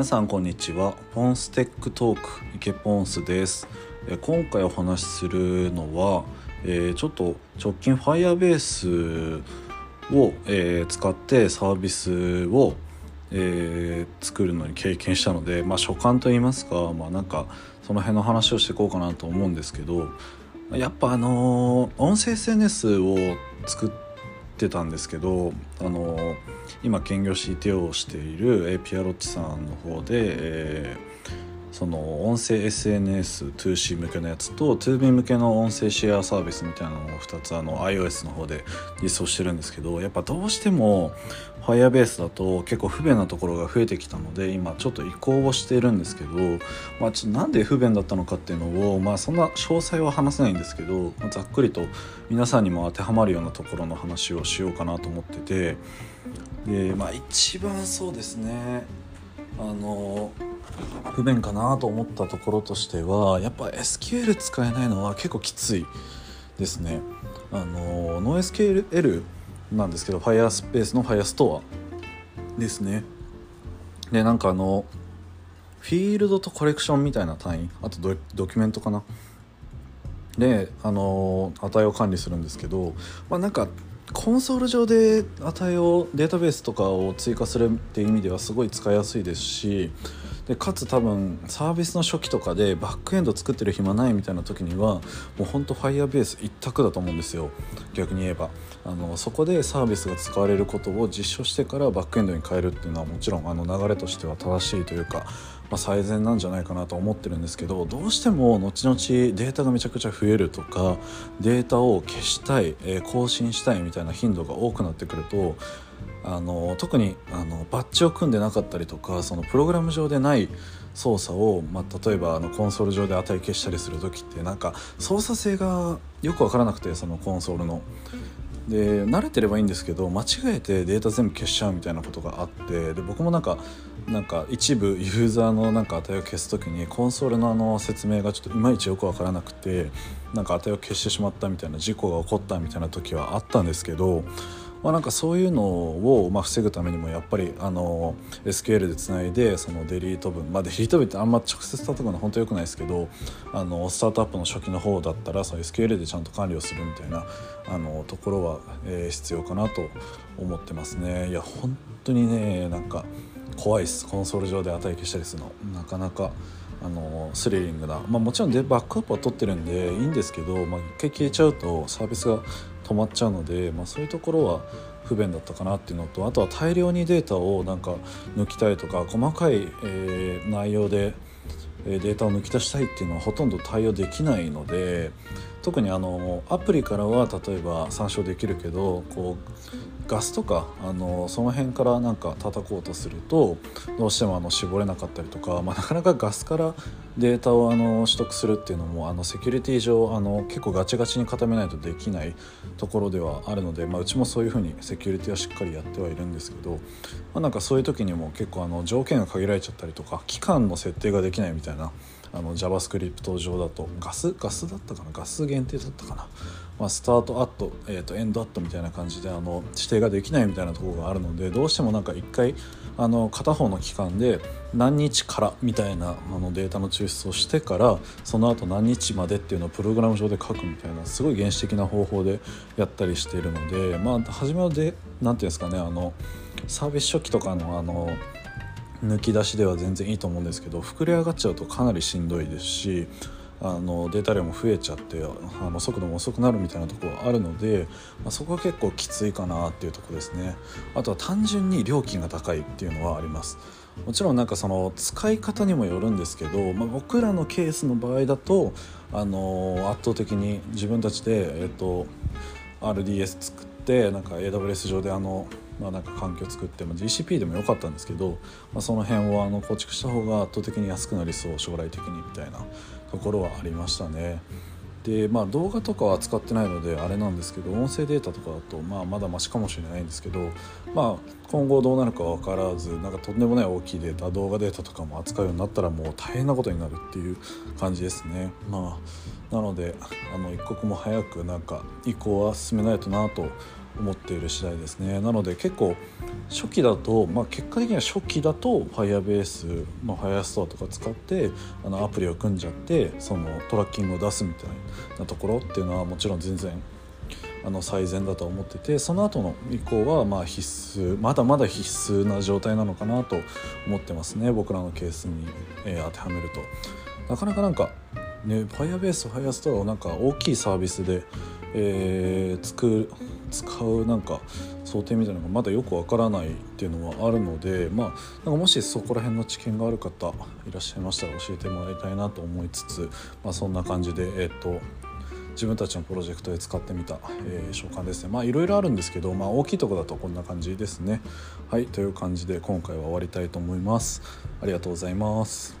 皆さんこんにちは。ポンステックトークイケポンスです。今回お話しするのは、えーちょっと直近 Firebase を、えー使ってサービスを、えー作るのに経験したので、まあ、所感といいますか、まあ、なんかその辺の話をしていこうかなと思うんですけどやっぱあのー音声 SNS を作ってたんですけどあのー今兼業 CTO をしているピアロッチさんの方で、えーその音声 SNS2C 向けのやつと 2B 向けの音声シェアサービスみたいなのを2つあの iOS の方で実装してるんですけどやっぱどうしても Firebase だと結構不便なところが増えてきたので今ちょっと移行をしているんですけど、まあ、ちょなんで不便だったのかっていうのを、まあ、そんな詳細は話せないんですけど、まあざっくりと皆さんにも当てはまるようなところの話をしようかなと思っててで、まあ、一番そうですね。あの不便かなと思ったところとしてはやっぱ SQL 使えないのは結構きついですね。あの NoSQL なんですけど Firespace の Firestore ですね。でなんかあのフィールドとコレクションみたいな単位あとドドキュメントかな。であの値を管理するんですけど、まあ、なんかコンソール上で値をデータベースとかを追加するっていう意味ではすごい使いやすいですしでかつ多分サービスの初期とかでバックエンド作ってる暇ないみたいな時にはもうほんと Firebase 一択だと思うんですよ。逆に言えば。あのそこでサービスが使われることを実証してからバックエンドに変えるっていうのはもちろんあの流れとしては正しいというか、まあ、最善なんじゃないかなと思ってるんですけどどうしても後々データがめちゃくちゃ増えるとかデータを消したい、えー更新したいみたいな頻度が多くなってくるとあの特にあのバッジを組んでなかったりとかそのプログラム上でない操作を、まあ、例えばあのコンソール上で値消したりする時ってなんか操作性がよく分からなくてそのコンソールの。で慣れてればいいんですけど間違えてデータ全部消しちゃうみたいなことがあってで僕もなんかなんか一部ユーザーのなんか値を消す時にコンソールのあの説明がちょっといまいちよく分からなくてなんか値を消してしまったみたいな事故が起こったみたいな時はあったんですけどまあ、なんかそういうのをまあ防ぐためにもやっぱりあの SQL でつないでそのデリート分まあデリート分ってあんま直接叩くのは本当良くないですけどあのスタートアップの初期の方だったらその SQL でちゃんと管理をするみたいなあのところは、え必要かなと思ってますね。いや本当にねなんか怖いです。コンソール上で値消したりするの。なかなかあのスリリングな、まあ、もちろんでバックアップは取ってるんでいいんですけど、まあ、一回消えちゃうとサービスが止まっちゃうので、まあ、そういうところは不便だったかなっていうのとあとは大量にデータをなんか抜きたいとか細かい、えー内容でデータを抜き出したいっていうのはほとんど対応できないので特にあのアプリからは例えば参照できるけどこうガスとかあのその辺からなんか叩こうとするとどうしてもあの絞れなかったりとか、まあ、なかなかガスからデータをあの取得するっていうのもあのセキュリティ上あの結構ガチガチに固めないとできないところではあるので、まあ、うちもそういうふうにセキュリティはしっかりやってはいるんですけど、まあ、なんかそういう時にも結構あの条件が限られちゃったりとか期間の設定ができないみたいなあの JavaScript 上だとガスガスだったかな？ガス限定だったかな、まあ、スタートアット,、えー、とエンドアットみたいな感じであの指定ができないみたいなところがあるのでどうしてもなんか一回あの片方の期間で何日からみたいなあのデータの抽出をしてからその後何日までっていうのをプログラム上で書くみたいなすごい原始的な方法でやったりしているのでまあ初めはで何て言うんですかねあのサービス初期とかのあの抜き出しでは全然いいと思うんですけど膨れ上がっちゃうとかなりしんどいですしあのデータ量も増えちゃってあの速度も遅くなるみたいなところあるので、まあ、そこは結構きついかなっていうとこですね。あとは単純に料金が高いっていうのはあります。もちろんなんかその使い方にもよるんですけど、まあ、僕らのケースの場合だとあの圧倒的に自分たちで、えっと RDS 作ってなんか AWS 上であの、まあ、なんか環境作って、まあ、GCP でもよかったんですけど、まあ、その辺をあの構築した方が圧倒的に安くなりそう将来的にみたいなところはありましたね。でまあ動画とかは使ってないのであれなんですけど音声データとかだと、まあ、まだマシかもしれないんですけど、まあ、今後どうなるか分からずなんかとんでもない大きいデータ動画データとかも扱うようになったらもう大変なことになるっていう感じですね。まあなのであの一刻も早くなんか移行は進めないとなと思っている次第ですね。なので結構初期だと、まあ、結果的には初期だと Firebase、まあ、Firestore とか使ってあのアプリを組んじゃってそのトラッキングを出すみたいなところっていうのはもちろん全然あの最善だと思っててその後の以降はまあ必須まだまだ必須な状態なのかなと思ってますね。僕らのケースに、えー、当てはめると。なかなかなんかね Firebase Firestore をなんか大きいサービスで、えー、作使うなんか想定みたいなのがまだよくわからないっていうのはあるのでまあなんかもしそこら辺の知見がある方いらっしゃいましたら教えてもらいたいなと思いつつ、まあ、そんな感じでえっ、と自分たちのプロジェクトで使ってみた、えー、召喚ですね。まあいろいろあるんですけど、まあ、大きいとこだとこんな感じですね。はいという感じで今回は終わりたいと思います。ありがとうございます。